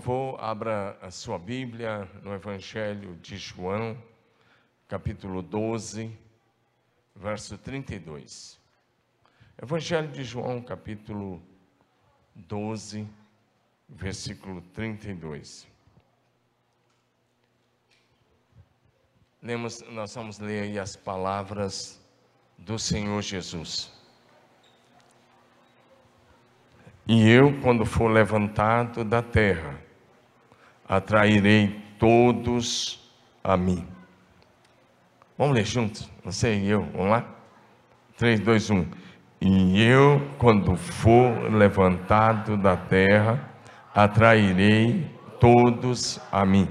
favor, abra a sua Bíblia no Evangelho de João, capítulo 12, verso 32. Evangelho de João, capítulo 12, versículo 32. Lemos, nós vamos ler aí as palavras do Senhor Jesus. E eu, quando for levantado da terra, atrairei todos a mim. Vamos ler juntos? Você e eu, vamos lá? 3, 2, 1. E eu, quando for levantado da terra, atrairei todos a mim.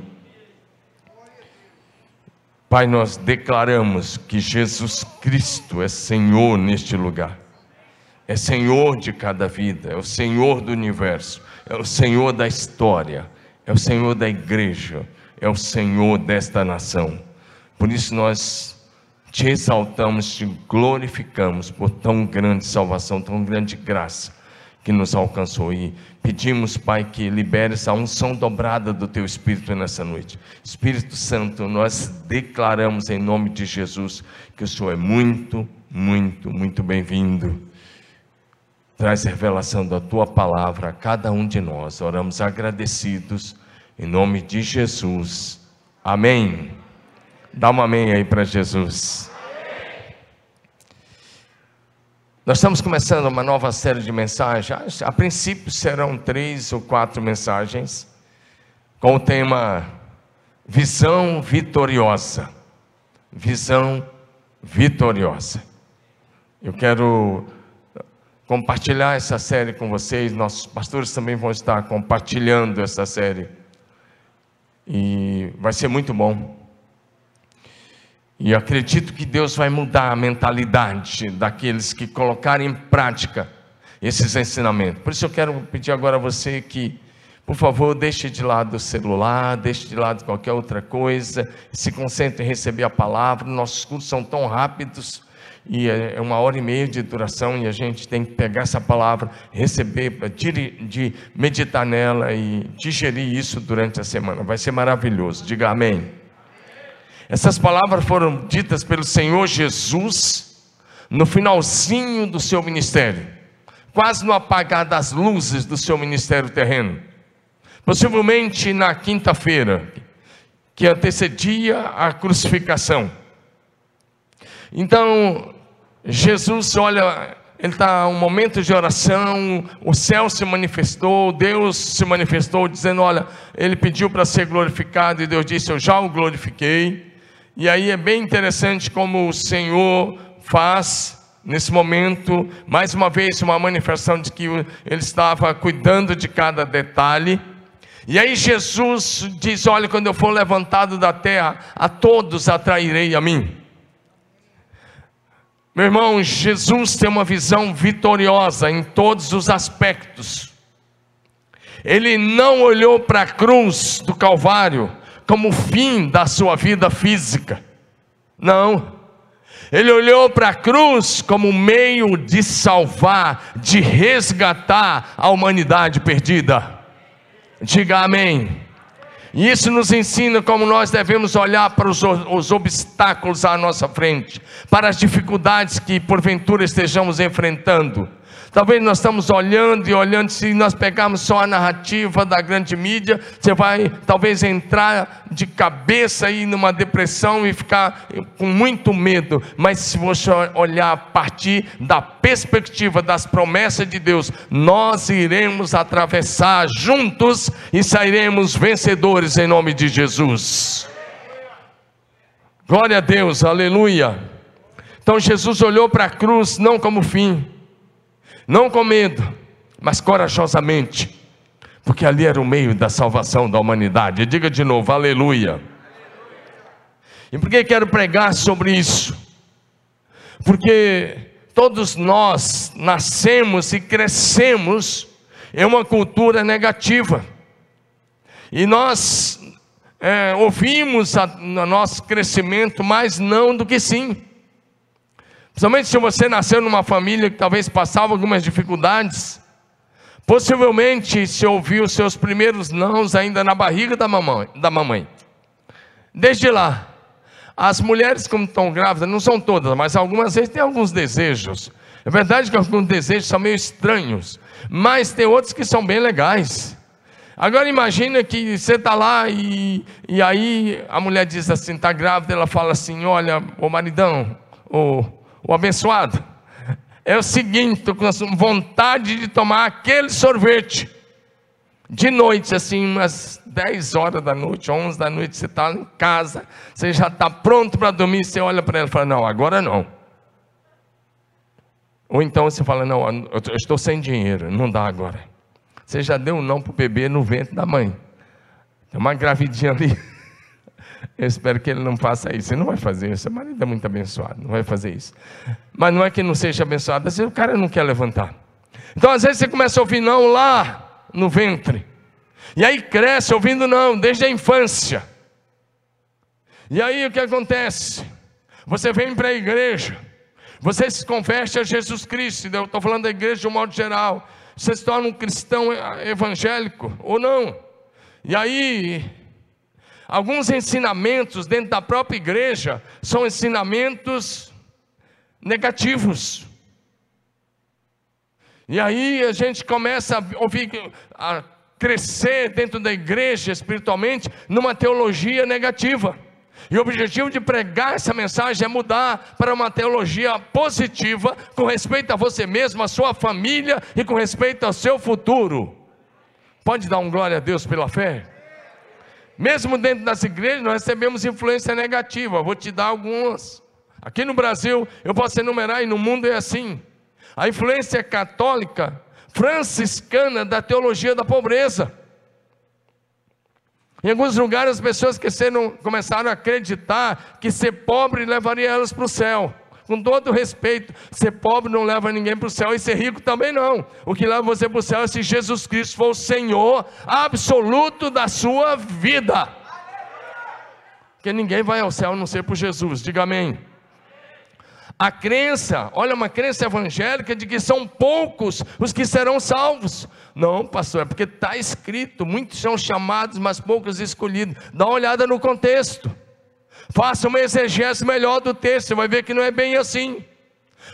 Pai, nós declaramos que Jesus Cristo é Senhor neste lugar é Senhor de cada vida, é o Senhor do universo, é o Senhor da história, é o Senhor da igreja, é o Senhor desta nação. Por isso nós te exaltamos, te glorificamos por tão grande salvação, tão grande graça que nos alcançou. E pedimos, Pai, que libere essa unção dobrada do Teu Espírito nessa noite. Espírito Santo, nós declaramos em nome de Jesus que o Senhor é muito, muito, muito bem-vindo Traz revelação da tua palavra a cada um de nós. Oramos agradecidos em nome de Jesus. Amém. Dá um amém aí para Jesus. Nós estamos começando uma nova série de mensagens. A princípio serão três ou quatro mensagens com o tema Visão Vitoriosa. Visão Vitoriosa. Eu quero compartilhar essa série com vocês. Nossos pastores também vão estar compartilhando essa série. E vai ser muito bom. E acredito que Deus vai mudar a mentalidade daqueles que colocarem em prática esses ensinamentos. Por isso eu quero pedir agora a você que, por favor, deixe de lado o celular, deixe de lado qualquer outra coisa, se concentre em receber a palavra. Nossos cursos são tão rápidos e é, é uma hora e meia de duração e a gente tem que pegar essa palavra, receber, de meditar nela e digerir isso durante a semana. Vai ser maravilhoso. Diga amém. Essas palavras foram ditas pelo Senhor Jesus no finalzinho do seu ministério, quase no apagar das luzes do seu ministério terreno. Possivelmente na quinta-feira, que antecedia a crucificação. Então, Jesus, olha, ele está um momento de oração, o céu se manifestou, Deus se manifestou, dizendo: Olha, ele pediu para ser glorificado, e Deus disse: Eu já o glorifiquei. E aí é bem interessante como o Senhor faz nesse momento, mais uma vez, uma manifestação de que ele estava cuidando de cada detalhe. E aí Jesus diz: Olha, quando eu for levantado da terra, a todos atrairei a mim. Meu irmão, Jesus tem uma visão vitoriosa em todos os aspectos. Ele não olhou para a cruz do Calvário como fim da sua vida física. Não. Ele olhou para a cruz como meio de salvar, de resgatar a humanidade perdida. Diga amém. E isso nos ensina como nós devemos olhar para os, os, obstáculos à nossa frente, para as dificuldades que porventura estejamos enfrentando. Talvez nós estamos olhando e olhando, se nós pegarmos só a narrativa da grande mídia, você vai talvez entrar de cabeça aí numa depressão e ficar com muito medo. Mas se você olhar a partir da perspectiva das promessas de Deus, nós iremos atravessar juntos e sairemos vencedores em nome de Jesus. Glória a Deus, aleluia. Então Jesus olhou para a cruz não como fim, não com medo, mas corajosamente, porque ali era o meio da salvação da humanidade. Diga de novo, aleluia. E por que quero pregar sobre isso? Porque todos nós nascemos e crescemos em uma cultura negativa. E nós é, ouvimos a, no nosso crescimento mais não do que sim. Principalmente se você nasceu numa família que talvez passava algumas dificuldades. Possivelmente se ouviu seus primeiros nãos ainda na barriga da mamãe. Da mamãe. Desde lá, as mulheres, como estão grávidas, não são todas, mas algumas vezes têm alguns desejos. É verdade que alguns desejos são meio estranhos, mas tem outros que são bem legais. Agora imagina que você está lá e, e aí a mulher diz assim, está grávida, ela fala assim, olha, o maridão, o, o abençoado, é o seguinte, estou com vontade de tomar aquele sorvete. De noite, assim, umas 10 horas da noite, 11 da noite, você está em casa, você já está pronto para dormir, você olha para ela e fala, não, agora não. Ou então você fala, não, eu estou sem dinheiro, não dá agora. Você já deu um não para o bebê no ventre da mãe. Tem uma gravidinha ali. Eu espero que ele não faça isso. Ele não vai fazer isso. Seu marido é muito abençoado, não vai fazer isso. Mas não é que não seja abençoado, às vezes o cara não quer levantar. Então, às vezes, você começa a ouvir não lá no ventre. E aí cresce ouvindo não, desde a infância. E aí o que acontece? Você vem para a igreja, você se converte a Jesus Cristo. Eu estou falando da igreja de um modo geral. Você se torna um cristão evangélico ou não? E aí Alguns ensinamentos dentro da própria igreja são ensinamentos negativos. E aí a gente começa a ouvir, a crescer dentro da igreja espiritualmente numa teologia negativa. E o objetivo de pregar essa mensagem é mudar para uma teologia positiva com respeito a você mesmo, a sua família e com respeito ao seu futuro. Pode dar um glória a Deus pela fé? Mesmo dentro das igrejas, nós recebemos influência negativa. Vou te dar algumas. Aqui no Brasil, eu posso enumerar, e no mundo é assim. A influência católica, franciscana da teologia da pobreza. Em alguns lugares, as pessoas que começaram a acreditar que ser pobre levaria elas para o céu com todo respeito, ser pobre não leva ninguém para o céu e ser rico também não. O que leva você para o céu é se Jesus Cristo for o Senhor absoluto da sua vida. Porque ninguém vai ao céu a não ser por Jesus, diga amém. A crença, olha, uma crença evangélica de que são poucos os que serão salvos. Não, pastor, é porque está escrito: muitos são chamados, mas poucos escolhidos. Dá uma olhada no contexto. Faça uma exegese melhor do texto, vai ver que não é bem assim.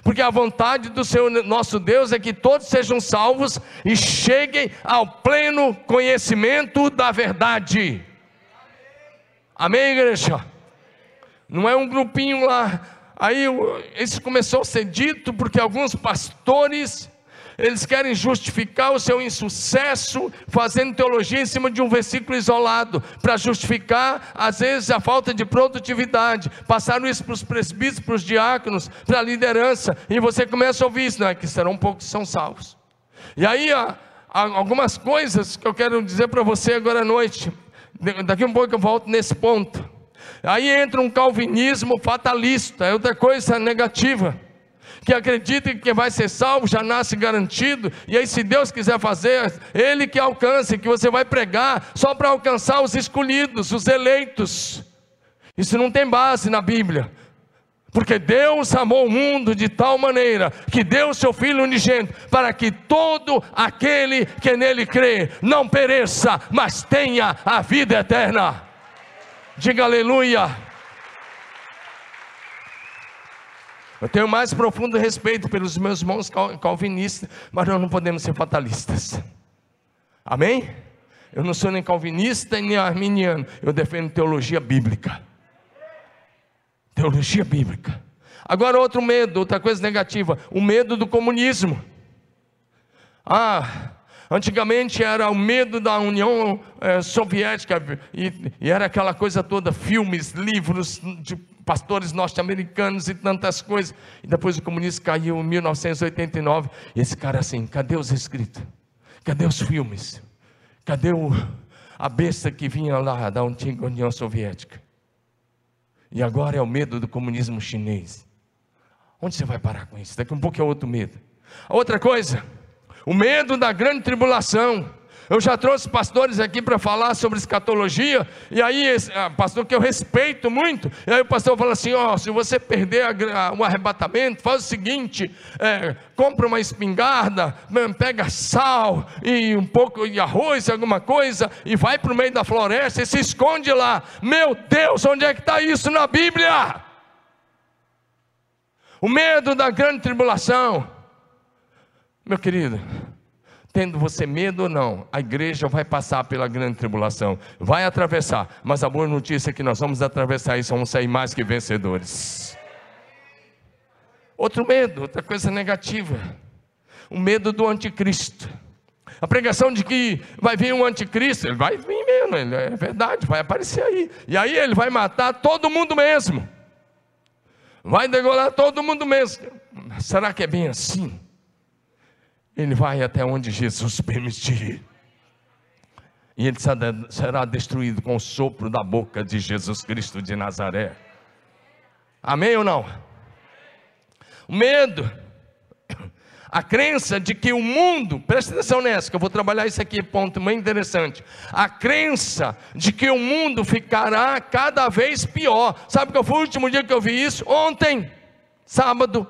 Porque a vontade do Senhor nosso Deus é que todos sejam salvos e cheguem ao pleno conhecimento da verdade. Amém, igreja? Não é um grupinho lá. Aí isso começou a ser dito porque alguns pastores eles querem justificar o seu insucesso fazendo teologia em cima de um versículo isolado, para justificar, às vezes, a falta de produtividade. Passaram isso para os presbíteros, para os diáconos, para a liderança, e você começa a ouvir isso, não é? Que serão poucos que são salvos. E aí, há, há algumas coisas que eu quero dizer para você agora à noite. Daqui um pouco eu volto nesse ponto. Aí entra um calvinismo fatalista, é outra coisa negativa que acredita que vai ser salvo já nasce garantido, e aí, se Deus quiser fazer, Ele que alcance, que você vai pregar só para alcançar os escolhidos, os eleitos. Isso não tem base na Bíblia. Porque Deus amou o mundo de tal maneira que deu o seu Filho unigênito para que todo aquele que nele crê não pereça, mas tenha a vida eterna. Diga aleluia. Eu tenho mais profundo respeito pelos meus irmãos calvinistas, mas nós não podemos ser fatalistas. Amém? Eu não sou nem calvinista nem arminiano, eu defendo teologia bíblica. Teologia bíblica. Agora, outro medo, outra coisa negativa: o medo do comunismo. Ah, antigamente era o medo da União é, Soviética, e, e, era aquela coisa toda: filmes, livros de pastores norte-americanos e tantas coisas. E depois o comunismo caiu em 1989. E esse cara assim, cadê os escritos? Cadê os filmes? Cadê o, a besta que vinha lá da antiga União Soviética? E agora é o medo do comunismo chinês. Onde você vai parar com isso? Daqui um pouco é outro medo. A outra coisa, o medo da grande tribulação. Eu já trouxe pastores aqui para falar sobre escatologia, e aí, ah, pastor que eu respeito muito, e aí o pastor fala assim: ó, oh, se você perder a, a, o arrebatamento, faz o seguinte: é, compra uma espingarda, pega sal e um pouco de arroz, alguma coisa, e vai para o meio da floresta e se esconde lá. Meu Deus, onde é que está isso na Bíblia? O medo da grande tribulação. Meu querido, tendo você medo ou não, a igreja vai passar pela grande tribulação, vai atravessar, mas a boa notícia é que nós vamos atravessar isso, vamos sair mais que vencedores. Outro medo, outra coisa negativa, o medo do anticristo. A pregação de que vai vir um anticristo, ele vai vir mesmo, ele, é verdade, vai aparecer aí. E aí ele vai matar todo mundo mesmo. Vai degolar todo mundo mesmo. Será que é bem assim? Ele vai até onde Jesus permitir. E ele será destruído com o sopro da boca de Jesus Cristo de Nazaré. Amém ou não? O medo, a crença de que o mundo, presta atenção nessa, que eu vou trabalhar isso aqui, ponto muito interessante. A crença de que o mundo ficará cada vez pior. Sabe qual foi o último dia que eu vi isso? Ontem, sábado.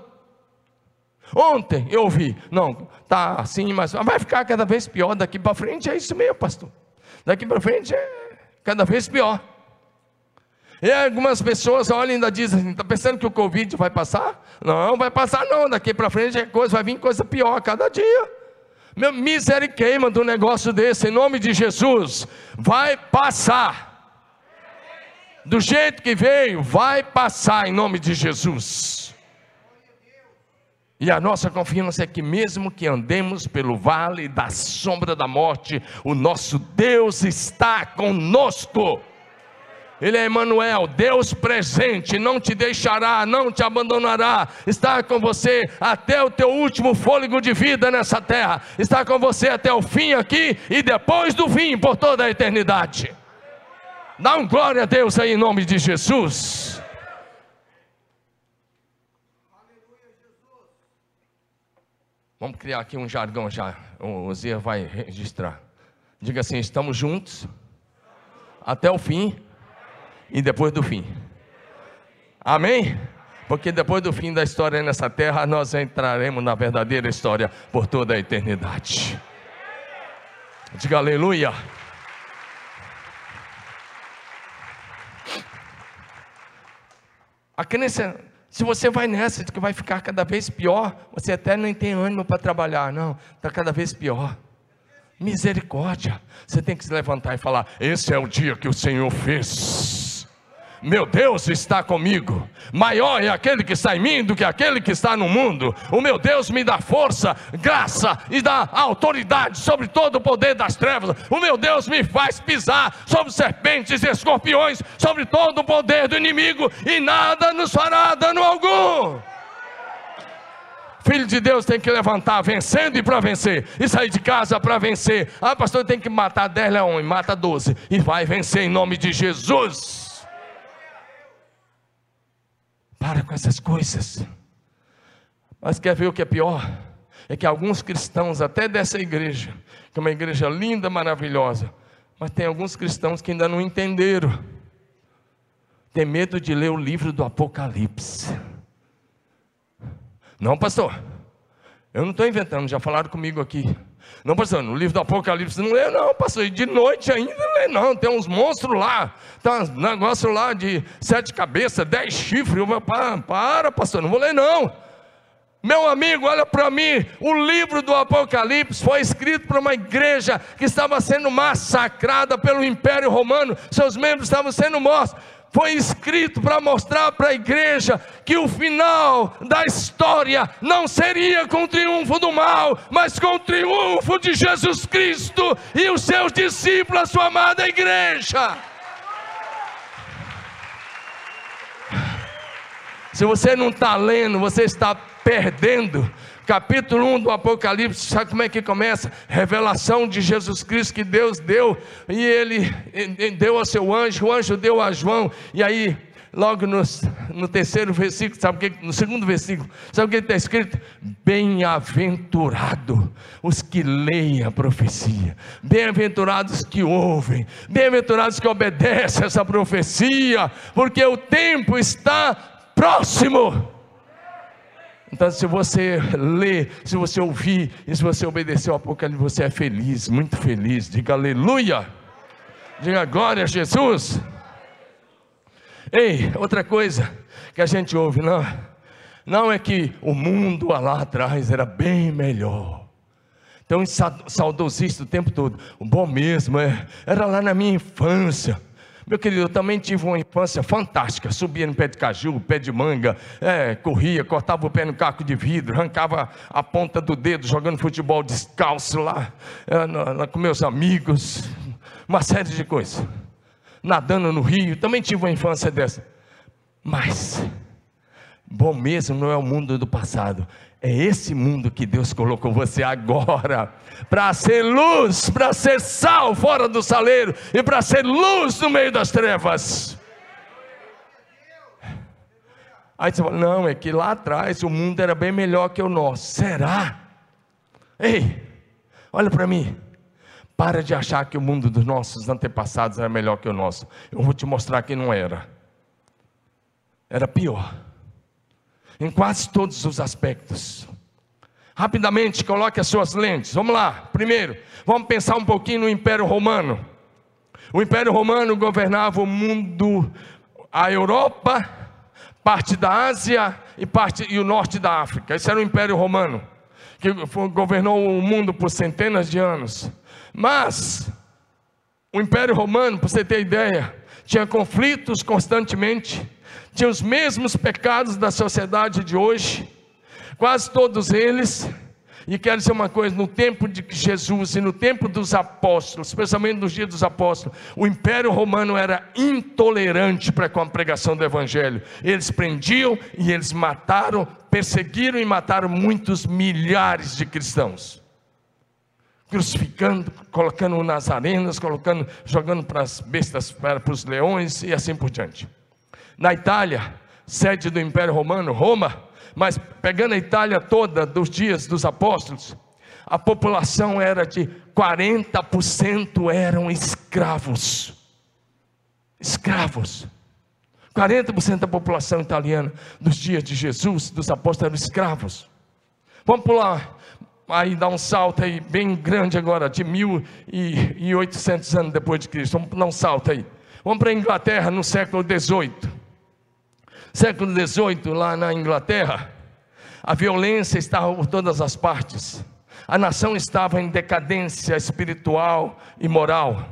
Ontem eu ouvi, não, tá assim, mas vai ficar cada vez pior daqui para frente, é isso mesmo, pastor. Daqui para frente é cada vez pior. E algumas pessoas olham e ainda dizem assim, está pensando que o Covid vai passar? Não, vai passar não, daqui para frente é coisa, vai vir coisa pior a cada dia. Meu misericórdia do negócio desse, em nome de Jesus, vai passar. Do jeito que veio, vai passar em nome de Jesus. E a nossa confiança é que, mesmo que andemos pelo vale da sombra da morte, o nosso Deus está conosco. Ele é Emmanuel, Deus presente, não te deixará, não te abandonará, está com você até o teu último fôlego de vida nessa terra, está com você até o fim aqui e depois do fim, por toda a eternidade. Dá um glória a Deus aí em nome de Jesus. Vamos criar aqui um jargão já. O Zia vai registrar. Diga assim: estamos juntos até o fim e depois do fim. Amém? Porque depois do fim da história nessa terra, nós entraremos na verdadeira história por toda a eternidade. Diga aleluia. A crença se você vai nessa que vai ficar cada vez pior, você até nem tem ânimo para trabalhar, não, está cada vez pior. Misericórdia, você tem que se levantar e falar: Esse é o dia que o Senhor fez meu Deus está comigo. Maior é aquele que está em mim do que aquele que está no mundo. O meu Deus me dá força, graça e dá autoridade sobre todo o poder das trevas. O meu Deus me faz pisar sobre serpentes e escorpiões, sobre todo o poder do inimigo, e nada nos fará dano algum. Filho de Deus tem que levantar vencendo e para vencer, e sair de casa para vencer. Ah, pastor, tem que matar 10 leões, mata 12, e vai vencer em nome de Jesus. Para com essas coisas. Mas quer ver o que é pior? É que alguns cristãos, até dessa igreja, que é uma igreja linda, maravilhosa, mas tem alguns cristãos que ainda não entenderam. Tem medo de ler o livro do Apocalipse. Não, pastor. Eu não estou inventando, já falaram comigo aqui. Não, pastor, no livro do Apocalipse não lê, não, pastor. De noite ainda não lê, não. Tem uns monstros lá. Tem um negócio lá de sete cabeças, dez chifres. Eu, para, para, pastor, não vou ler, não. Meu amigo, olha para mim. O livro do Apocalipse foi escrito para uma igreja que estava sendo massacrada pelo Império Romano. Seus membros estavam sendo mortos foi escrito para mostrar para a igreja que o final da história não seria com o triunfo do mal, mas com o triunfo de Jesus Cristo e os seus discípulos, a sua amada igreja. Se você não está lendo, você está perdendo capítulo 1 do Apocalipse, sabe como é que começa? Revelação de Jesus Cristo que Deus deu, e ele deu ao seu anjo, o anjo deu a João, e aí logo no, no terceiro versículo, sabe o que, no segundo versículo, sabe o que está escrito? Bem-aventurado os que leem a profecia, bem-aventurados que ouvem, bem-aventurados que obedecem essa profecia, porque o tempo está próximo. Então, se você ler, se você ouvir e se você obedecer ao Apocalipse, você é feliz, muito feliz. Diga aleluia. Diga glória a Jesus. Ei, outra coisa que a gente ouve, não, não é que o mundo lá atrás era bem melhor. Então, saudosista o tempo todo. O bom mesmo é, era lá na minha infância. Meu querido, eu também tive uma infância fantástica. Subia no pé de caju, pé de manga, é, corria, cortava o pé no caco de vidro, arrancava a ponta do dedo jogando futebol descalço lá, é, na, na, com meus amigos, uma série de coisas. Nadando no rio, também tive uma infância dessa. Mas, bom mesmo não é o mundo do passado, é esse mundo que Deus colocou você agora, para ser luz, para ser sal fora do saleiro e para ser luz no meio das trevas. Aí você fala: não, é que lá atrás o mundo era bem melhor que o nosso. Será? Ei, olha para mim. Para de achar que o mundo dos nossos antepassados era melhor que o nosso. Eu vou te mostrar que não era. Era pior em quase todos os aspectos. Rapidamente, coloque as suas lentes. Vamos lá. Primeiro, vamos pensar um pouquinho no Império Romano. O Império Romano governava o mundo, a Europa, parte da Ásia e parte e o norte da África. Esse era o Império Romano, que governou o mundo por centenas de anos. Mas o Império Romano, para você ter ideia, tinha conflitos constantemente tinha os mesmos pecados da sociedade de hoje, quase todos eles. E quero dizer uma coisa: no tempo de Jesus e no tempo dos apóstolos, especialmente nos dias dos apóstolos, o Império Romano era intolerante para com a pregação do Evangelho. Eles prendiam e eles mataram, perseguiram e mataram muitos milhares de cristãos. Crucificando, colocando nas arenas, colocando, jogando para as bestas, para os leões e assim por diante na Itália, sede do Império Romano, Roma, mas pegando a Itália toda dos dias dos apóstolos, a população era de 40% eram escravos. Escravos. 40% da população italiana dos dias de Jesus, dos apóstolos, eram escravos. Vamos pular, aí dar um salto aí bem grande agora, de 1800 anos depois de Cristo. Vamos dar um salto aí. Vamos para a Inglaterra no século 18 século XVIII, lá na Inglaterra, a violência estava por todas as partes. A nação estava em decadência espiritual e moral,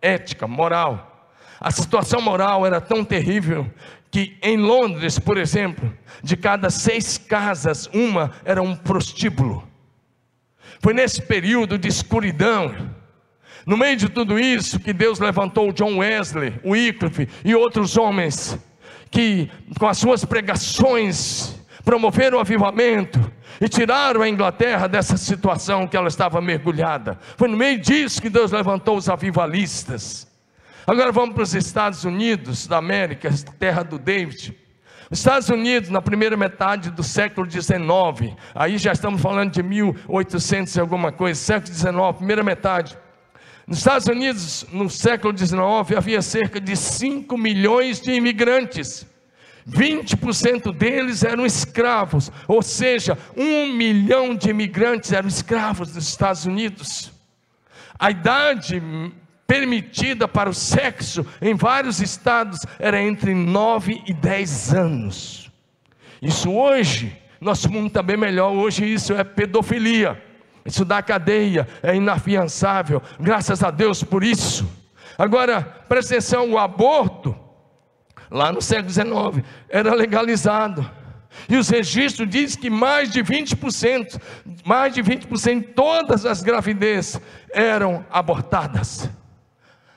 ética, moral. A situação moral era tão terrível que em Londres, por exemplo, de cada seis casas, uma era um prostíbulo. Foi nesse período de escuridão, no meio de tudo isso, que Deus levantou John Wesley, Wycliffe e outros homens que com as suas pregações promoveram o avivamento e tiraram a Inglaterra dessa situação que ela estava mergulhada. Foi no meio disso que Deus levantou os avivalistas. Agora vamos para os Estados Unidos da América, terra do David. Os Estados Unidos, na primeira metade do século XIX, aí já estamos falando de 1800 e alguma coisa, século XIX, primeira metade. Nos Estados Unidos, no século XIX, havia cerca de 5 milhões de imigrantes. 20% deles eram escravos, ou seja, um milhão de imigrantes eram escravos dos Estados Unidos. A idade permitida para o sexo em vários estados era entre 9 e 10 anos. Isso hoje, nosso mundo está bem melhor, hoje isso é pedofilia. Isso dá cadeia, é inafiançável. Graças a Deus por isso. Agora, presta atenção: o aborto, lá no século XIX, era legalizado. E os registros dizem que mais de 20%, mais de 20% de todas as gravidezes eram abortadas.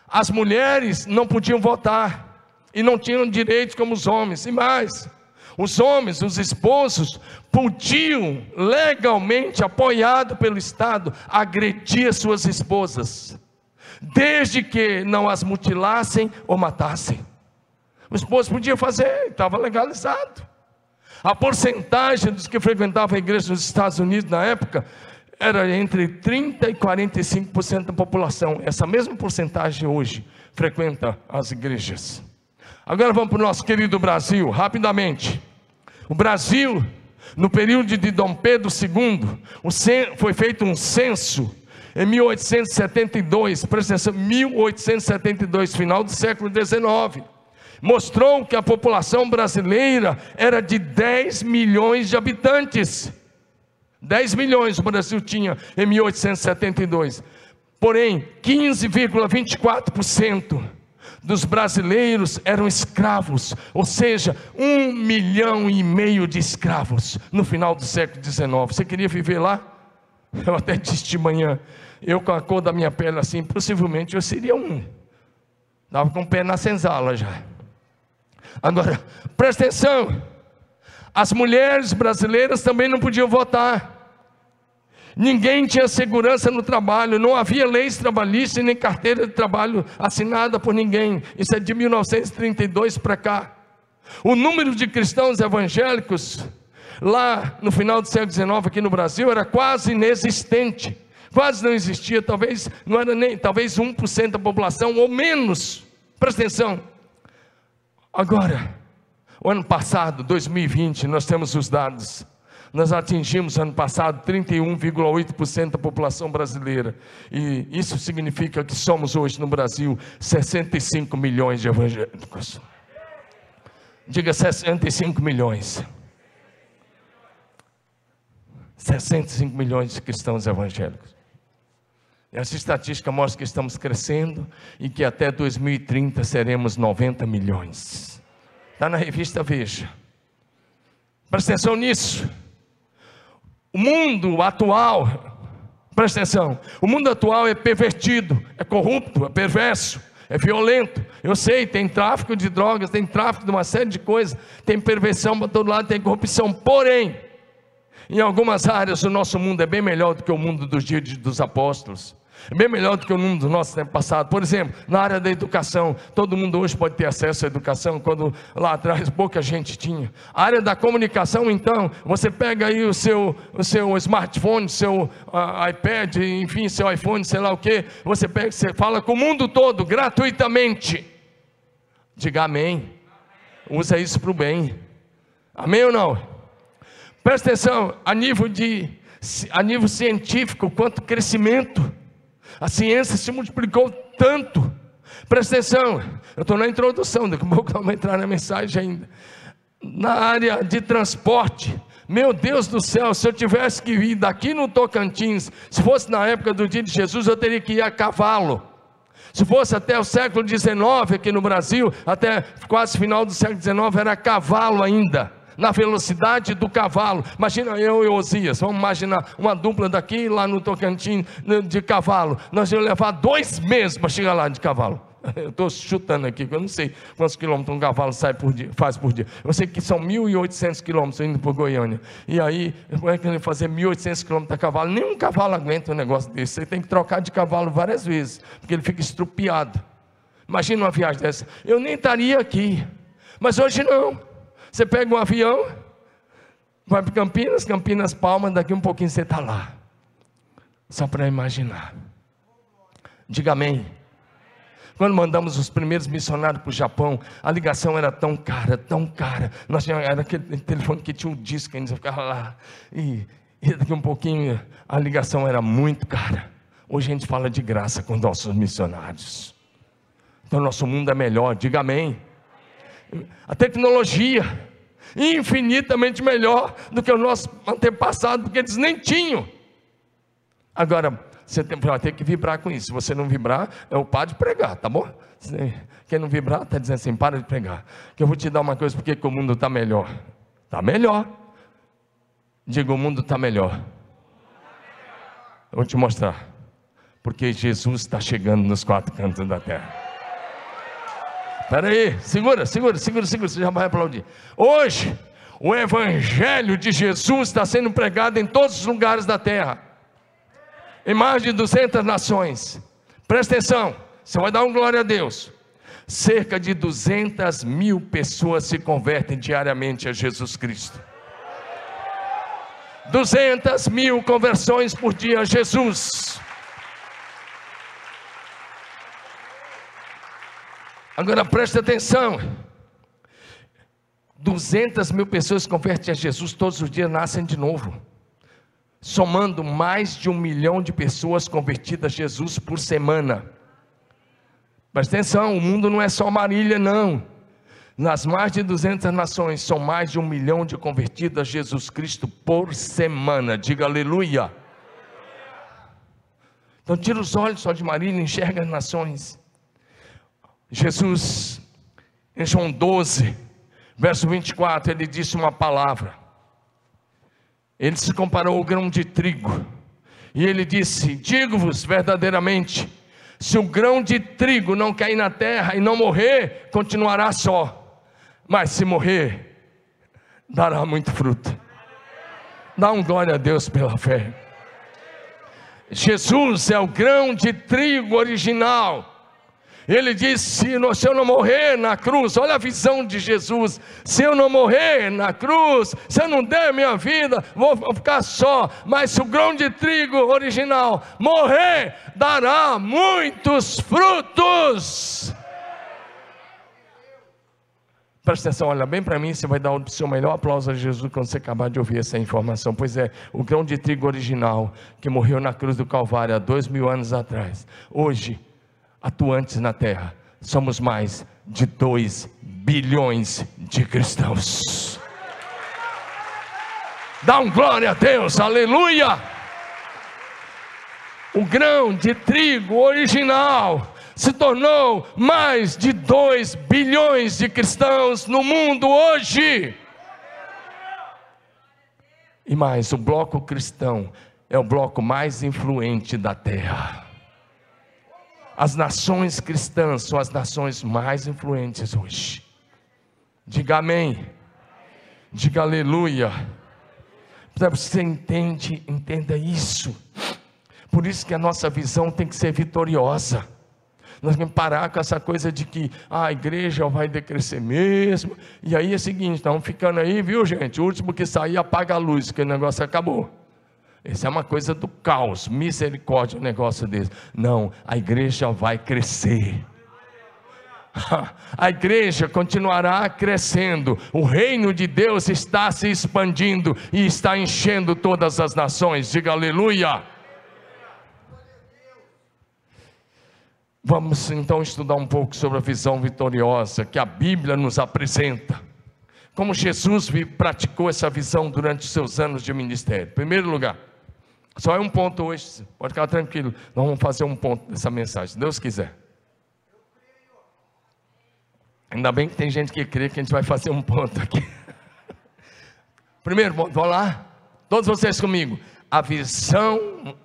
As mulheres não podiam votar e não tinham direitos como os homens, e mais, os homens, os esposos, podiam legalmente, apoiado pelo Estado, agredir suas esposas, desde que não as mutilassem ou matassem. O esposo podia fazer, estava legalizado. A porcentagem dos que frequentavam a igreja nos Estados Unidos na época era entre 30% e 45% da população. Essa mesma porcentagem hoje frequenta as igrejas. Agora vamos para o nosso querido Brasil, rapidamente. O Brasil, no período de Dom Pedro II, foi feito um censo em 1872, presta atenção, 1872, final do século XIX, mostrou que a população brasileira era de 10 milhões de habitantes. 10 milhões o Brasil tinha em 1872. Porém, 15,24% dos brasileiros eram escravos, ou seja, um milhão e meio de escravos no final do século XIX. Você queria viver lá? Eu até disse de manhã, eu com a cor da minha pele assim, possivelmente eu seria um. Estava com o pé na senzala já. Agora, presta atenção. As mulheres brasileiras também não podiam votar. Ninguém tinha segurança no trabalho, não havia leis trabalhistas nem carteira de trabalho assinada por ninguém. Isso é de 1932 para cá. O número de cristãos evangélicos lá no final do século XIX aqui no Brasil era quase inexistente. Quase não existia, talvez não era nem, talvez 1% da população ou menos. Presta atenção. Agora, o ano passado, 2020, nós temos os dados. Nós atingimos ano passado 31,8% da população brasileira. E isso significa que somos hoje no Brasil 65 milhões de evangélicos. Diga 65 milhões. 65 milhões de cristãos evangélicos. Essa estatística mostra que estamos crescendo e que até 2030 seremos 90 milhões. Está na revista Veja. Presta atenção nisso. O mundo atual, presta atenção, o mundo atual é pervertido, é corrupto, é perverso, é violento. Eu sei, tem tráfico de drogas, tem tráfico de uma série de coisas, tem perversão para todo lado, tem corrupção. Porém, em algumas áreas o nosso mundo é bem melhor do que o mundo dos dias dos apóstolos. Bem melhor do que o mundo do nosso tempo passado. Por exemplo, na área da educação, todo mundo hoje pode ter acesso à educação, quando lá atrás pouca gente tinha. A área da comunicação, então, você pega aí o seu, o seu smartphone, seu uh, iPad, enfim, seu iPhone, sei lá o que, você pega, você fala com o mundo todo, gratuitamente. Diga amém. Usa isso para o bem. Amém ou não? Presta atenção, a nível de a nível científico, quanto crescimento a ciência se multiplicou tanto. Presta atenção, eu estou na introdução, daqui a pouco vamos entrar na mensagem ainda. Na área de transporte, meu Deus do céu, se eu tivesse que ir daqui no Tocantins, se fosse na época do dia de Jesus, eu teria que ir a cavalo. Se fosse até o século XIX aqui no Brasil, até quase final do século XIX, era cavalo ainda na velocidade do cavalo. Imagina eu e Osias, vamos imaginar uma dupla daqui lá no Tocantins de cavalo. Nós íamos levar dois meses para chegar lá de cavalo. Eu estou chutando aqui, eu não sei quantos quilômetros um cavalo sai por dia, faz por dia. Eu sei que são 1.800 quilômetros indo para Goiânia. E aí, vai querer fazer 1.800 quilômetros a cavalo. Nenhum cavalo aguenta um negócio desse. Você tem que trocar de cavalo várias vezes, porque ele fica estrupiado. Imagina uma viagem dessa. Eu nem estaria aqui. Mas hoje não. Você pega um avião, vai para Campinas, Campinas Palmas, daqui um pouquinho você está lá. Só para imaginar. Diga amém. Quando mandamos os primeiros missionários para o Japão, a ligação era tão cara, tão cara. Nós tínhamos, era aquele telefone que tinha um disco, ainda ficava lá. E, e daqui um pouquinho a ligação era muito cara. Hoje a gente fala de graça com nossos missionários. Então nosso mundo é melhor, diga amém a tecnologia infinitamente melhor do que o nosso antepassado, porque eles nem tinham. Agora, você tem, vai ter que vibrar com isso. Se você não vibrar, é o padre pregar, tá bom? Quem não vibrar, está dizendo assim: para de pregar. Que eu vou te dar uma coisa, porque que o mundo está melhor. Está melhor. Diga: o mundo está melhor. Eu vou te mostrar. Porque Jesus está chegando nos quatro cantos da terra. Espera aí, segura, segura, segura, segura, você já vai aplaudir. Hoje, o Evangelho de Jesus está sendo pregado em todos os lugares da terra, em mais de 200 nações. Presta atenção, você vai dar um glória a Deus. cerca de 200 mil pessoas se convertem diariamente a Jesus Cristo. 200 mil conversões por dia a Jesus. Agora preste atenção. 200 mil pessoas se convertem a Jesus todos os dias, nascem de novo. Somando mais de um milhão de pessoas convertidas a Jesus por semana. Preste atenção, o mundo não é só Marília, não. Nas mais de 200 nações, são mais de um milhão de convertidos a Jesus Cristo por semana. Diga aleluia. Então, tira os olhos só de Marília e enxerga as nações. Jesus, em João 12, verso 24, ele disse uma palavra. Ele se comparou ao grão de trigo. E ele disse: Digo-vos verdadeiramente, se o grão de trigo não cair na terra e não morrer, continuará só. Mas se morrer, dará muito fruto. Dá um glória a Deus pela fé. Jesus é o grão de trigo original. Ele disse: se eu não morrer na cruz, olha a visão de Jesus. Se eu não morrer na cruz, se eu não der minha vida, vou ficar só. Mas se o grão de trigo original morrer, dará muitos frutos. Presta atenção, olha bem para mim, você vai dar o seu melhor aplauso a Jesus quando você acabar de ouvir essa informação. Pois é, o grão de trigo original que morreu na cruz do Calvário há dois mil anos atrás, hoje atuantes na terra, somos mais de 2 bilhões de cristãos. Dá um glória a Deus, aleluia! O grão de trigo original se tornou mais de 2 bilhões de cristãos no mundo hoje. E mais, o bloco cristão é o bloco mais influente da terra. As nações cristãs são as nações mais influentes hoje. Diga amém. Diga aleluia. Você entende, entenda isso. Por isso que a nossa visão tem que ser vitoriosa. Nós temos que parar com essa coisa de que ah, a igreja vai decrescer mesmo. E aí é o seguinte, estamos ficando aí, viu gente? O último que sair apaga a luz, que o negócio acabou. Isso é uma coisa do caos, misericórdia, um negócio desse. Não, a igreja vai crescer. A igreja continuará crescendo, o reino de Deus está se expandindo e está enchendo todas as nações. Diga aleluia. Vamos então estudar um pouco sobre a visão vitoriosa que a Bíblia nos apresenta. Como Jesus praticou essa visão durante seus anos de ministério. Em primeiro lugar, só é um ponto hoje, pode ficar tranquilo. Nós vamos fazer um ponto dessa mensagem, se Deus quiser. Ainda bem que tem gente que crê que a gente vai fazer um ponto aqui. Primeiro vamos lá? Todos vocês comigo. A visão.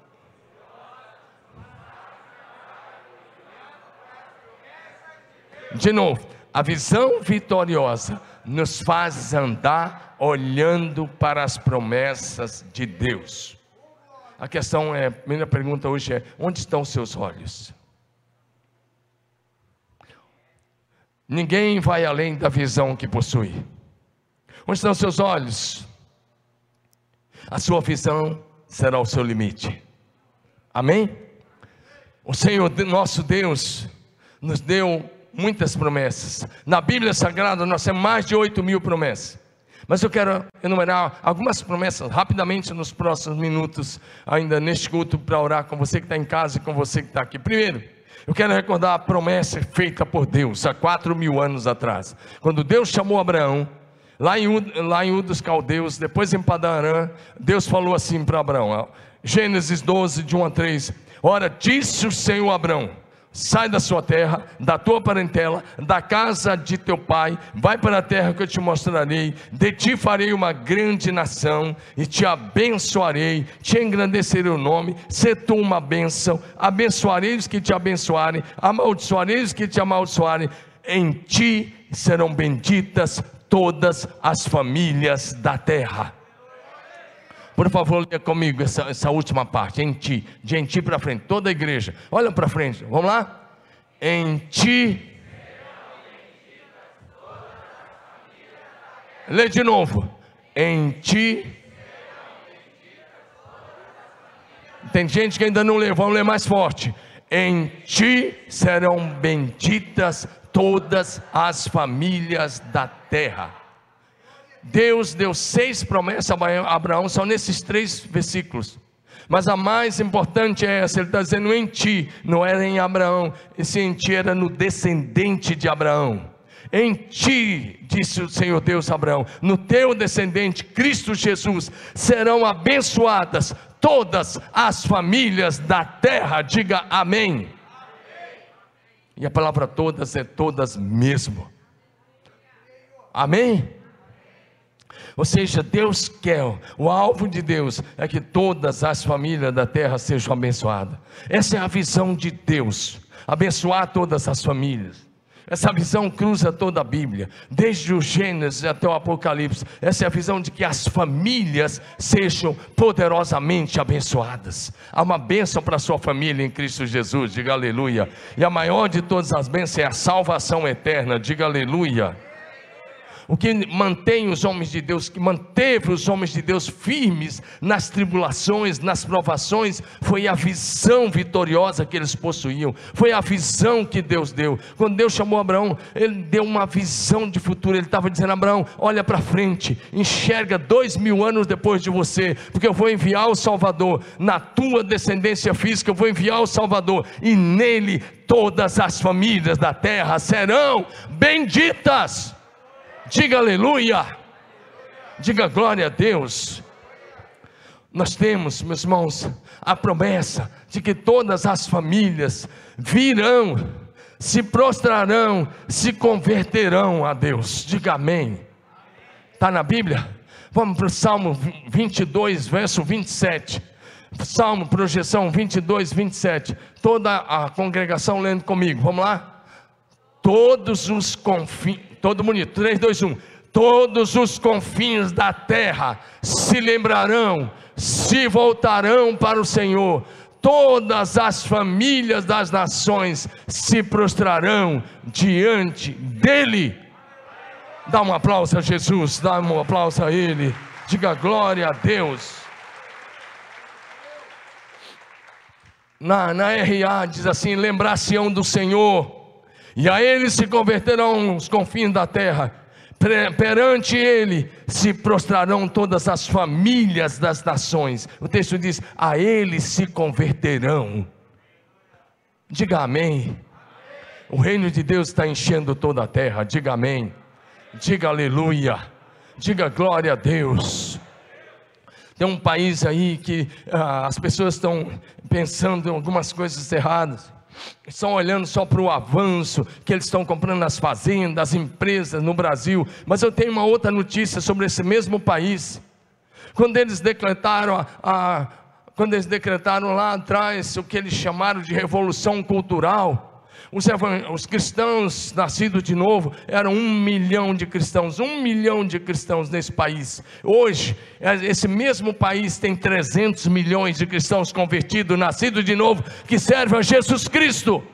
De novo, a visão vitoriosa nos faz andar olhando para as promessas de Deus. A questão é, a primeira pergunta hoje é: onde estão seus olhos? Ninguém vai além da visão que possui. Onde estão seus olhos? A sua visão será o seu limite. Amém? O Senhor, nosso Deus, nos deu muitas promessas. Na Bíblia Sagrada nós temos mais de 8 mil promessas. Mas eu quero enumerar algumas promessas rapidamente nos próximos minutos, ainda neste culto, para orar com você que está em casa e com você que está aqui. Primeiro, eu quero recordar a promessa feita por Deus há quatro mil anos atrás, quando Deus chamou Abraão, lá em, lá em U dos Caldeus, depois em Padarã, Deus falou assim para Abraão, Gênesis 12, de 1 a 3: Ora, disse o Senhor Abraão Sai da sua terra, da tua parentela, da casa de teu pai, vai para a terra que eu te mostrarei. De ti farei uma grande nação e te abençoarei, te engrandecerei o nome, se tu uma bênção. Abençoarei os que te abençoarem, amaldiçoarei os que te amaldiçoarem. Em ti serão benditas todas as famílias da terra. Por favor, leia comigo essa, essa última parte. Em ti. De em ti para frente. Toda a igreja. Olha para frente. Vamos lá? Em ti. Lê de novo. Em ti. Tem gente que ainda não lê. Vamos ler mais forte. Em ti serão benditas todas as famílias da terra. Deus deu seis promessas a Abraão, só nesses três versículos. Mas a mais importante é essa: ele está dizendo em ti, não era em Abraão, esse em ti era no descendente de Abraão. Em ti, disse o Senhor Deus a Abraão, no teu descendente, Cristo Jesus, serão abençoadas todas as famílias da terra. Diga amém. amém. E a palavra todas é todas mesmo. Amém? Ou seja, Deus quer, o alvo de Deus é que todas as famílias da terra sejam abençoadas. Essa é a visão de Deus, abençoar todas as famílias. Essa visão cruza toda a Bíblia, desde o Gênesis até o Apocalipse. Essa é a visão de que as famílias sejam poderosamente abençoadas. Há uma bênção para a sua família em Cristo Jesus, diga aleluia. E a maior de todas as bênçãos é a salvação eterna, diga aleluia o que mantém os homens de Deus, que manteve os homens de Deus firmes nas tribulações, nas provações, foi a visão vitoriosa que eles possuíam, foi a visão que Deus deu. Quando Deus chamou Abraão, ele deu uma visão de futuro. Ele estava dizendo: Abraão, olha para frente, enxerga dois mil anos depois de você, porque eu vou enviar o Salvador na tua descendência física, eu vou enviar o Salvador, e nele todas as famílias da terra serão benditas. Diga aleluia. Diga glória a Deus. Nós temos, meus irmãos, a promessa de que todas as famílias virão, se prostrarão, se converterão a Deus. Diga amém. Está na Bíblia? Vamos para o Salmo 22, verso 27. Salmo, projeção 22, 27. Toda a congregação lendo comigo. Vamos lá? Todos os confins Todo mundo, 3, 2, 1. Todos os confins da terra se lembrarão, se voltarão para o Senhor. Todas as famílias das nações se prostrarão diante dele. Dá um aplauso a Jesus, dá um aplauso a Ele. Diga glória a Deus. Na, na RA diz assim: lembrar-se-ão do Senhor e a ele se converterão os confins da terra. Perante ele se prostrarão todas as famílias das nações. O texto diz: a ele se converterão. Diga amém. O reino de Deus está enchendo toda a terra. Diga amém. Diga aleluia. Diga glória a Deus. Tem um país aí que ah, as pessoas estão pensando em algumas coisas erradas estão olhando só para o avanço que eles estão comprando nas fazendas, as empresas no Brasil. Mas eu tenho uma outra notícia sobre esse mesmo país. Quando eles decretaram a, a quando eles decretaram lá atrás o que eles chamaram de revolução cultural, os, os, cristãos nascidos de novo eram um milhão de cristãos, um milhão de cristãos nesse país. Hoje, esse mesmo país tem 300 milhões de cristãos convertidos, nascidos de novo, que servem a Jesus Cristo.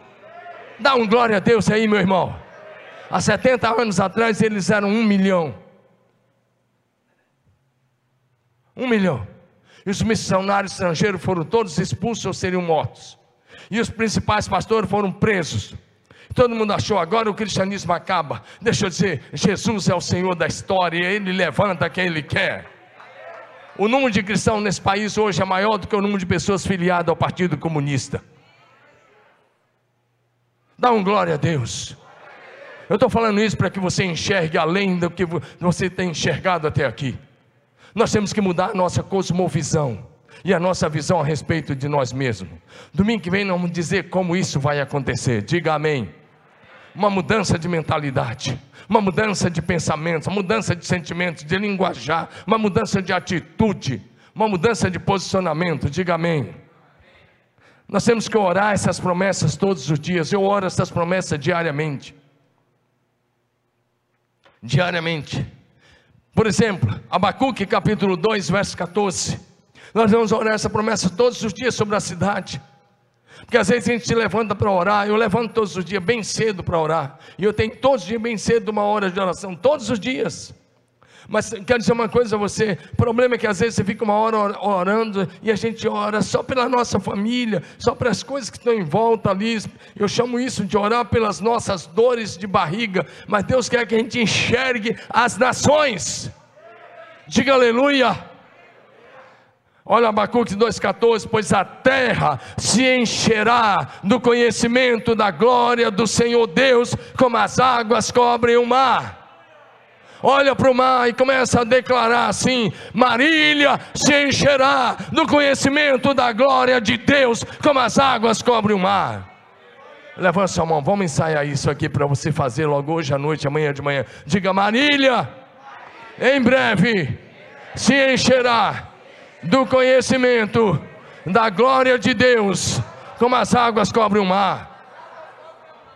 Dá um glória a Deus aí, meu irmão. Há 70 anos atrás eles eram um milhão. Um milhão. E os missionários estrangeiros foram todos expulsos ou seriam mortos e os principais pastores foram presos. Todo mundo achou, agora o cristianismo acaba. Deixa eu dizer, Jesus é o Senhor da história, e Ele levanta quem Ele quer. O número de cristãos nesse país hoje é maior do que o número de pessoas filiadas ao Partido Comunista. Dá um glória a Deus. Eu estou falando isso para que você enxergue além do que você tem enxergado até aqui. Nós temos que mudar a nossa cosmovisão e a nossa visão a respeito de nós mesmos. Domingo que vem nós vamos dizer como isso vai acontecer. Diga amém. Uma mudança de mentalidade, uma mudança de pensamentos, uma mudança de sentimentos, de linguajar, uma mudança de atitude, uma mudança de posicionamento. Diga amém. Nós temos que orar essas promessas todos os dias. Eu oro essas promessas diariamente. Diariamente. Por exemplo, Abacuque capítulo 2, verso 14. Nós vamos orar essa promessa todos os dias sobre a cidade. Porque às vezes a gente se levanta para orar, eu levanto todos os dias bem cedo para orar. E eu tenho todos os dias bem cedo uma hora de oração, todos os dias. Mas quero dizer uma coisa a você: o problema é que às vezes você fica uma hora orando e a gente ora só pela nossa família, só pelas coisas que estão em volta ali. Eu chamo isso de orar pelas nossas dores de barriga, mas Deus quer que a gente enxergue as nações. Diga aleluia. Olha Abacuque 2,14: Pois a terra se encherá do conhecimento da glória do Senhor Deus, como as águas cobrem o mar olha para o mar e começa a declarar assim: Marília se encherá do conhecimento da glória de Deus, como as águas cobrem o mar. Levanta sua mão, vamos ensaiar isso aqui para você fazer logo hoje à noite, amanhã de manhã. Diga, Marília, em breve se encherá do conhecimento da glória de Deus, como as águas cobrem o mar.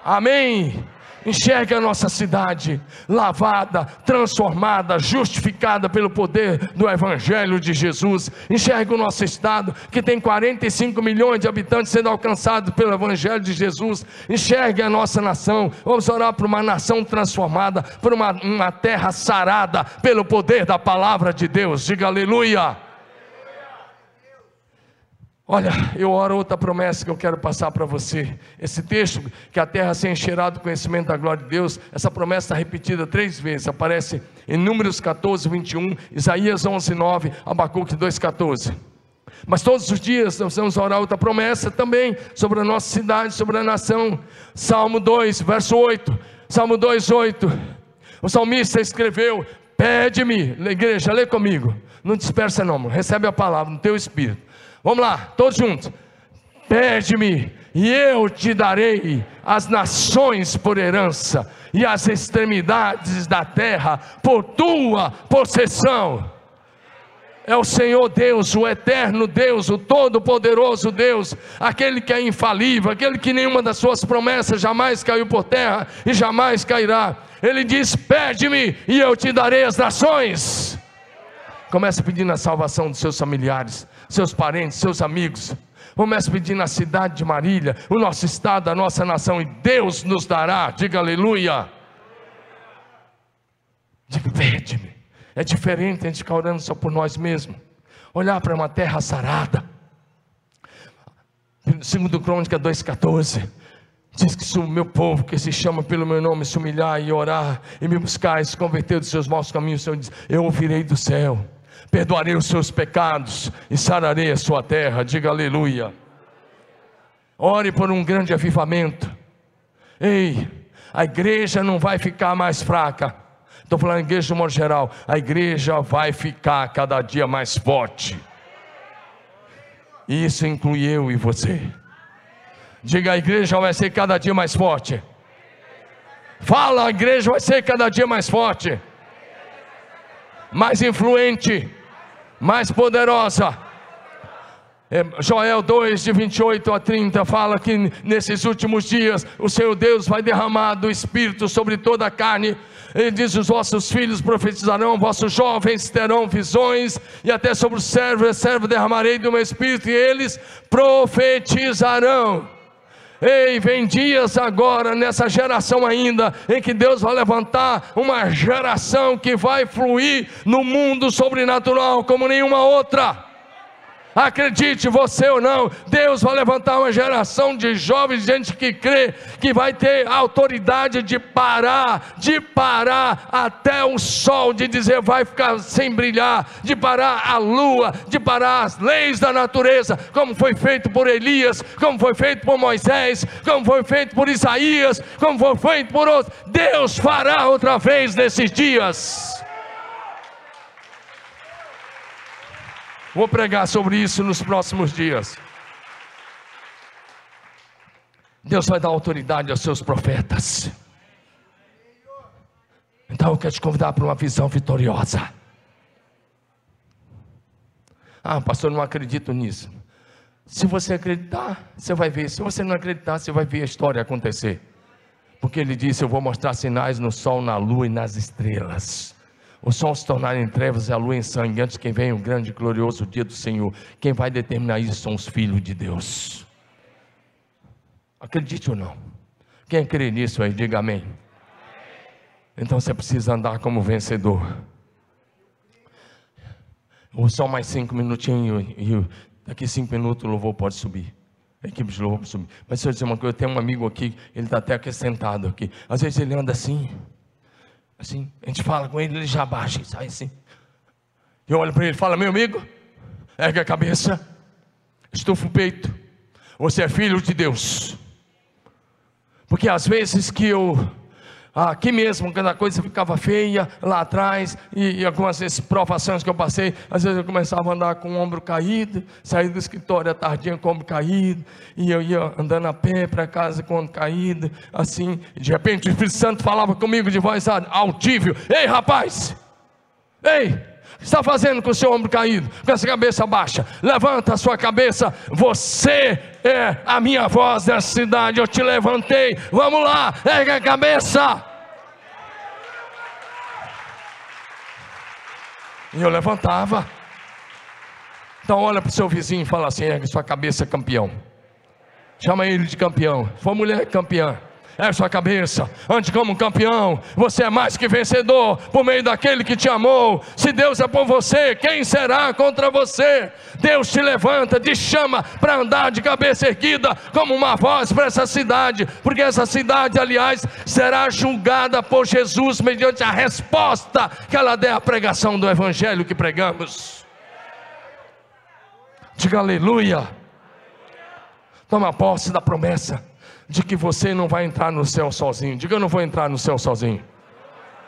Amém. Enxergue a nossa cidade lavada, transformada, justificada pelo poder do Evangelho de Jesus. Enxergue o nosso estado, que tem 45 milhões de habitantes sendo alcançados pelo Evangelho de Jesus. Enxergue a nossa nação. Vamos orar por uma nação transformada, por uma, uma terra sarada pelo poder da palavra de Deus. Diga aleluia. Olha, eu oro outra promessa que eu quero passar para você. Esse texto, que a terra se encherá do conhecimento da glória de Deus, essa promessa está repetida três vezes. Aparece em Números 14, 21, Isaías 11, 9, Abacuque 2, 14. Mas todos os dias nós vamos orar outra promessa também sobre a nossa cidade, sobre a nação. Salmo 2, verso 8. Salmo 2, 8. O salmista escreveu: Pede-me, igreja, lê comigo. Não dispersa, não, recebe a palavra no teu espírito. Vamos lá, todos juntos. Pede-me, e eu te darei as nações por herança, e as extremidades da terra por tua possessão. É o Senhor Deus, o eterno Deus, o todo-poderoso Deus, aquele que é infalível, aquele que nenhuma das suas promessas jamais caiu por terra e jamais cairá. Ele diz: Pede-me e eu te darei as nações. Comece pedindo a salvação dos seus familiares seus parentes, seus amigos. Comece a pedir na cidade de Marília, o nosso estado, a nossa nação, e Deus nos dará. Diga aleluia. Diga, pede-me. É diferente a gente ficar orando só por nós mesmos. Olhar para uma terra sarada. Segundo Crônica 2,14. Diz que se o meu povo que se chama pelo meu nome se humilhar e orar e me buscar e se converter dos seus maus caminhos, o Senhor diz: Eu ouvirei do céu perdoarei os seus pecados e sararei a sua terra. Diga aleluia. Ore por um grande avivamento. Ei, a igreja não vai ficar mais fraca. Estou falando igreja de modo geral. A igreja vai ficar cada dia mais forte. E isso inclui eu e você. Diga, a igreja vai ser cada dia mais forte. Fala, a igreja vai ser cada dia mais forte mais influente, mais poderosa. É, Joel 2, de 28 a 30, fala que nesses últimos dias o Senhor Deus vai derramar do Espírito sobre toda a carne. Ele diz: Os vossos filhos profetizarão, vossos jovens terão visões, e até sobre os servos, servo derramarei do meu Espírito, e eles profetizarão. Ei, vem dias agora, nessa geração ainda, em que Deus vai levantar uma geração que vai fluir no mundo sobrenatural como nenhuma outra. Acredite você ou não, Deus vai levantar uma geração de jovens, gente que crê, que vai ter autoridade de parar, de parar até o sol, de dizer vai ficar sem brilhar, de parar a lua, de parar as leis da natureza, como foi feito por Elias, como foi feito por Moisés, como foi feito por Isaías, como foi feito por outros. Deus fará outra vez nesses dias. Vou pregar sobre isso nos próximos dias. Deus vai dar autoridade aos seus profetas. Então eu quero te convidar para uma visão vitoriosa. Ah, pastor, não acredito nisso. Se você acreditar, você vai ver. Se você não acreditar, você vai ver a história acontecer. Porque ele disse: Eu vou mostrar sinais no sol, na lua e nas estrelas o sol se tornar em trevas e a lua em sangue, antes que venha o grande e glorioso dia do Senhor. Quem vai determinar isso são os filhos de Deus. Acredite ou não. Quem crê nisso aí, diga amém. Então você precisa andar como vencedor. Ou só mais cinco minutinhos e daqui cinco minutos o louvor pode subir. A equipe de louvor pode subir. Mas se eu dizer uma coisa, eu tenho um amigo aqui, ele está até aqui sentado aqui. Às vezes ele anda assim, assim, a gente fala com ele, ele já baixa e sai assim. Eu olho para ele falo, meu amigo, ergue a cabeça, estufa o peito, você é filho de Deus. Porque às vezes que eu aqui mesmo, quando a coisa ficava feia lá atrás, e, e, algumas vezes provações que eu passei, às vezes eu começava a andar com o ombro caído, sair do escritório à tardinha com o ombro caído, e eu ia andando a pé para casa com o ombro caído, assim, de repente o Espírito Santo falava comigo de voz altível: Ei rapaz, ei! Está fazendo com o seu ombro caído, com essa cabeça baixa? Levanta a sua cabeça, você é a minha voz dessa cidade. Eu te levantei, vamos lá, ergue a cabeça. E eu levantava. Então olha para o seu vizinho e fala assim: ergue sua cabeça, campeão. Chama ele de campeão. For mulher, campeã é a sua cabeça. Ande como um campeão. Você é mais que vencedor por meio daquele que te amou. Se Deus é por você, quem será contra você? Deus te levanta, te chama para andar de cabeça erguida como uma voz para essa cidade, porque essa cidade, aliás, será julgada por Jesus mediante a resposta que ela der à pregação do evangelho que pregamos. Diga aleluia. Toma posse da promessa de que você não vai entrar no céu sozinho. Diga, eu não vou entrar no céu sozinho.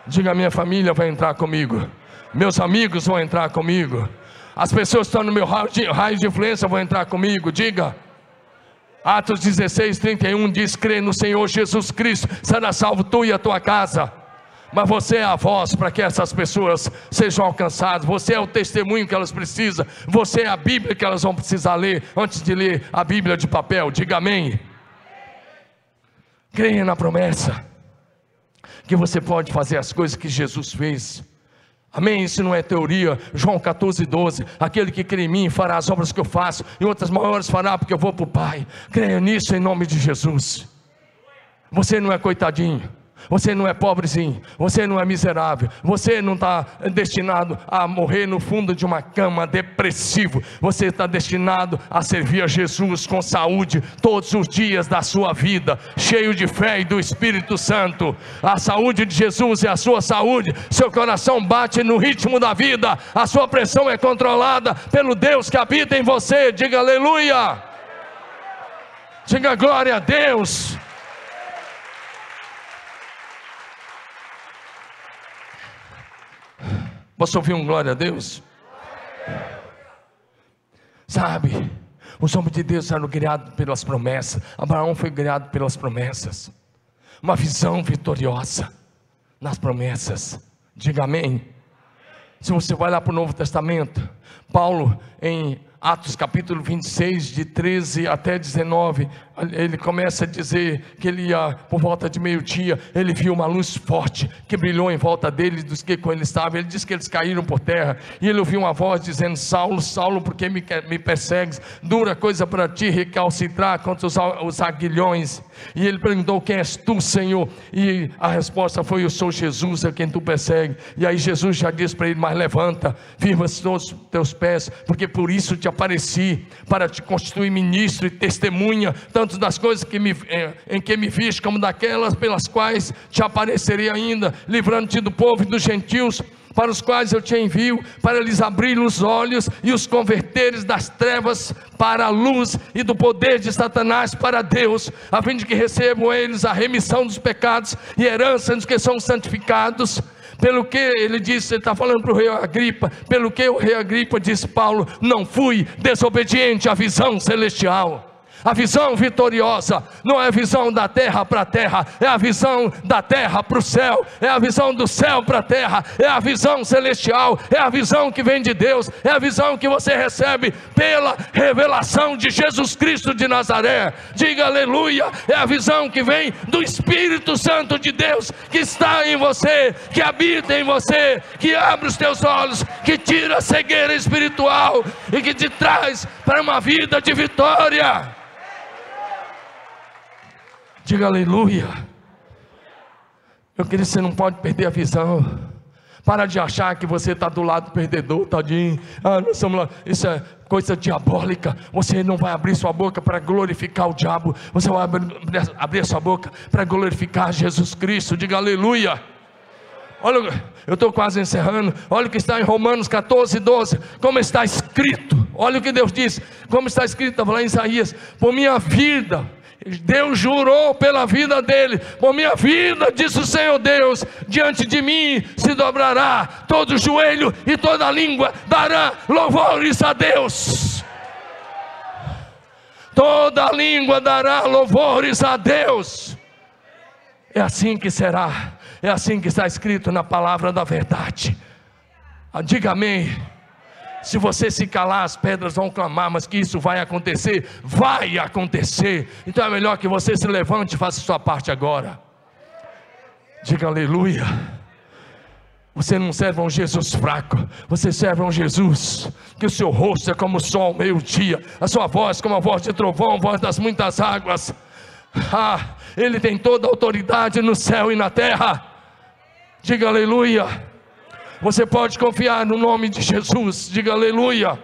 Diga, minha família vai entrar comigo. Meus amigos vão entrar comigo. As pessoas que estão no meu raio de, raio de influência vão entrar comigo. Diga. Atos 16, 31 diz: crê no Senhor Jesus Cristo, será salvo tu e a tua casa. Mas você é a voz para que essas pessoas sejam alcançadas. Você é o testemunho que elas precisam. Você é a Bíblia que elas vão precisar ler antes de ler a Bíblia de papel. Diga amém. Creia na promessa que você pode fazer as coisas que Jesus fez. Amém? Isso não é teoria. João 14, 12. Aquele que crê em mim fará as obras que eu faço, e outras maiores fará, porque eu vou para o Pai. Creia nisso em nome de Jesus. Você não é coitadinho. Você não é pobrezinho, você não é miserável, você não está destinado a morrer no fundo de uma cama depressivo, você está destinado a servir a Jesus com saúde todos os dias da sua vida, cheio de fé e do Espírito Santo. A saúde de Jesus é a sua saúde, seu coração bate no ritmo da vida, a sua pressão é controlada pelo Deus que habita em você. Diga aleluia, diga glória a Deus. Posso ouvir um glória a Deus? Sabe, os homens de Deus eram criados pelas promessas. Abraão foi criado pelas promessas. Uma visão vitoriosa nas promessas. Diga amém. Se você vai lá para o Novo Testamento, Paulo, em Atos capítulo 26, de 13 até 19, ele começa a dizer que ele ia, por volta de meio-dia, ele viu uma luz forte que brilhou em volta dele, dos que com ele estava. Ele disse que eles caíram por terra, e ele ouviu uma voz dizendo: Saulo, Saulo, por que me, me persegues? Dura coisa para ti recalcitrar contra os, os aguilhões. E ele perguntou: Quem és tu, Senhor? E a resposta foi: Eu sou Jesus, a quem tu persegue. E aí Jesus já disse para ele: Mas levanta, firma os teus pés, porque por isso te apareci, para te constituir ministro e testemunha, tanto das coisas que me, eh, em que me viste, como daquelas pelas quais te aparecerei ainda, livrando-te do povo e dos gentios para os quais eu te envio, para lhes abrir os olhos e os converteres das trevas para a luz e do poder de Satanás para Deus, a fim de que recebam eles a remissão dos pecados e herança dos que são santificados. Pelo que ele disse, ele está falando para o rei Agripa, pelo que o rei Agripa disse, Paulo, não fui desobediente à visão celestial. A visão vitoriosa não é a visão da terra para a terra, é a visão da terra para o céu, é a visão do céu para a terra, é a visão celestial, é a visão que vem de Deus, é a visão que você recebe pela revelação de Jesus Cristo de Nazaré. Diga aleluia, é a visão que vem do Espírito Santo de Deus que está em você, que habita em você, que abre os teus olhos, que tira a cegueira espiritual e que te traz para uma vida de vitória. Diga aleluia. Meu querido, você não pode perder a visão. Para de achar que você está do lado perdedor, tadinho. Ah, nós estamos lá. Isso é coisa diabólica. Você não vai abrir sua boca para glorificar o diabo. Você vai abrir, abrir sua boca para glorificar Jesus Cristo. Diga aleluia. Olha, eu estou quase encerrando. Olha o que está em Romanos 14, 12. Como está escrito. Olha o que Deus diz. Como está escrito, estava lá em Isaías. Por minha vida. Deus jurou pela vida dele, por minha vida, disse o Senhor Deus, diante de mim se dobrará todo joelho e toda língua dará louvores a Deus. Toda língua dará louvores a Deus. É assim que será é assim que está escrito na palavra da verdade. Ah, diga amém. Se você se calar, as pedras vão clamar, mas que isso vai acontecer, vai acontecer. Então é melhor que você se levante e faça sua parte agora. Diga aleluia. Você não serve a um Jesus fraco, você serve a um Jesus que o seu rosto é como o sol meio-dia, a sua voz como a voz de trovão, voz das muitas águas. Ah, ele tem toda a autoridade no céu e na terra. Diga aleluia. Você pode confiar no nome de Jesus. Diga aleluia.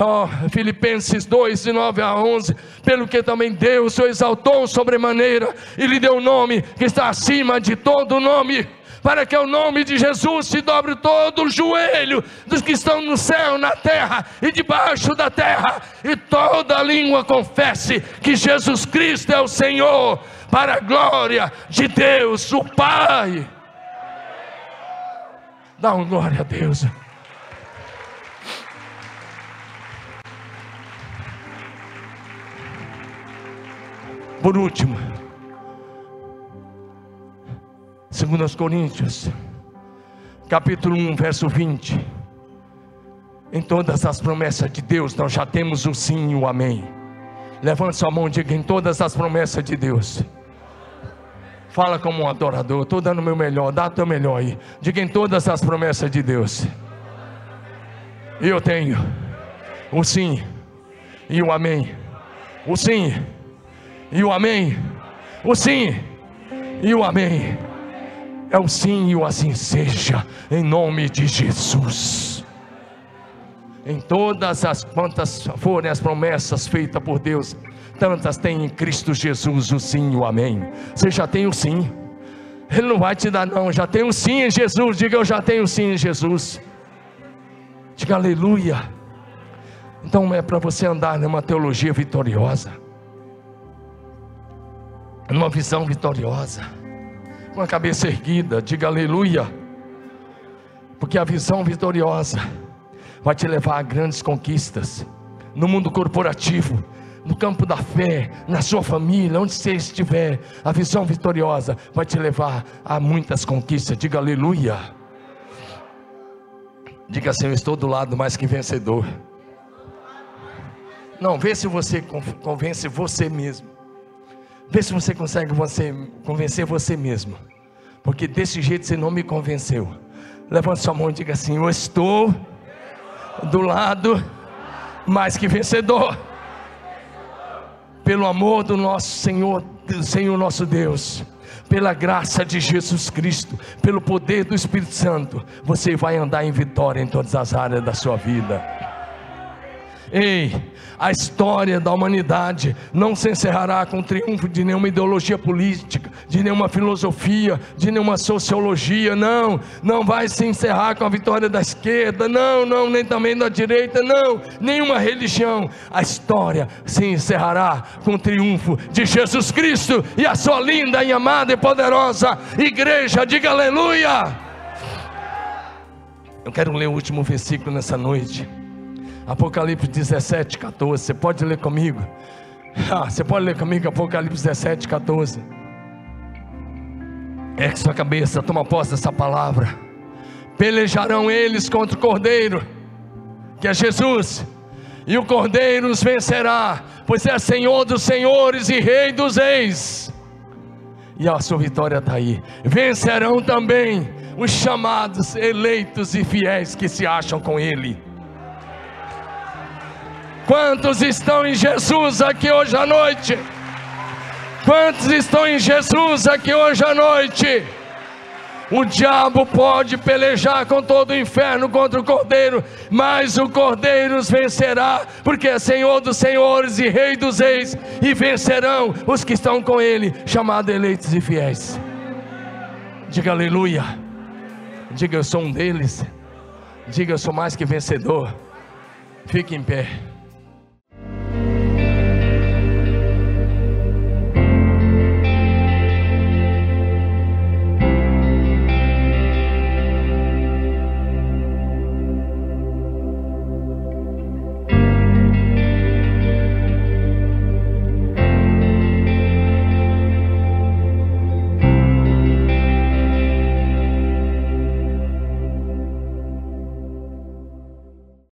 Oh, Filipenses 2, de 9 a 11. Pelo que também Deus o exaltou sobremaneira e lhe deu o nome que está acima de todo nome para que o nome de Jesus se dobre todo o joelho dos que estão no céu, na terra e debaixo da terra, e toda língua confesse que Jesus Cristo é o Senhor, para a glória de Deus, o Pai. Dá uma glória a Deus. Por último, Segundo aos Coríntios, capítulo 1, verso 20. Em todas as promessas de Deus, nós já temos o sim e o amém. Levante sua mão e diga: em todas as promessas de Deus. Fala como um adorador, estou dando o meu melhor, dá o teu melhor aí. Diga em todas as promessas de Deus. Eu tenho o sim e o amém. O sim e o amém. O sim e o amém é o sim e o assim seja, em nome de Jesus. Em todas as quantas forem as promessas feitas por Deus, tantas tem em Cristo Jesus o sim e o amém. Você já tem o sim, Ele não vai te dar, não, já tem o sim em Jesus. Diga eu já tenho o sim em Jesus. Diga aleluia. Então é para você andar numa teologia vitoriosa, numa visão vitoriosa com a cabeça erguida, diga aleluia, porque a visão vitoriosa vai te levar a grandes conquistas no mundo corporativo, no campo da fé, na sua família, onde você estiver, a visão vitoriosa vai te levar a muitas conquistas. Diga aleluia. Diga assim: Eu estou do lado mais que vencedor. Não, vê se você convence você mesmo. Vê se você consegue você, convencer você mesmo. Porque desse jeito você não me convenceu. Levante sua mão e diga assim: Eu estou do lado mais que vencedor. Pelo amor do nosso Senhor, do Senhor nosso Deus, pela graça de Jesus Cristo, pelo poder do Espírito Santo, você vai andar em vitória em todas as áreas da sua vida. Ei, a história da humanidade não se encerrará com o triunfo de nenhuma ideologia política, de nenhuma filosofia, de nenhuma sociologia, não, não vai se encerrar com a vitória da esquerda, não, não, nem também da direita, não, nenhuma religião. A história se encerrará com o triunfo de Jesus Cristo e a sua linda e amada e poderosa igreja, diga aleluia. Eu quero ler o último versículo nessa noite. Apocalipse 17, 14. Você pode ler comigo? Ah, você pode ler comigo Apocalipse 17, 14. É que sua cabeça, toma posse dessa palavra. Pelejarão eles contra o cordeiro, que é Jesus, e o cordeiro os vencerá, pois é Senhor dos senhores e Rei dos reis. E a sua vitória está aí. Vencerão também os chamados, eleitos e fiéis que se acham com Ele. Quantos estão em Jesus aqui hoje à noite? Quantos estão em Jesus aqui hoje à noite? O diabo pode pelejar com todo o inferno contra o cordeiro, mas o cordeiro os vencerá, porque é Senhor dos senhores e Rei dos reis, e vencerão os que estão com ele, chamados eleitos e fiéis. Diga aleluia. Diga eu sou um deles. Diga eu sou mais que vencedor. Fique em pé.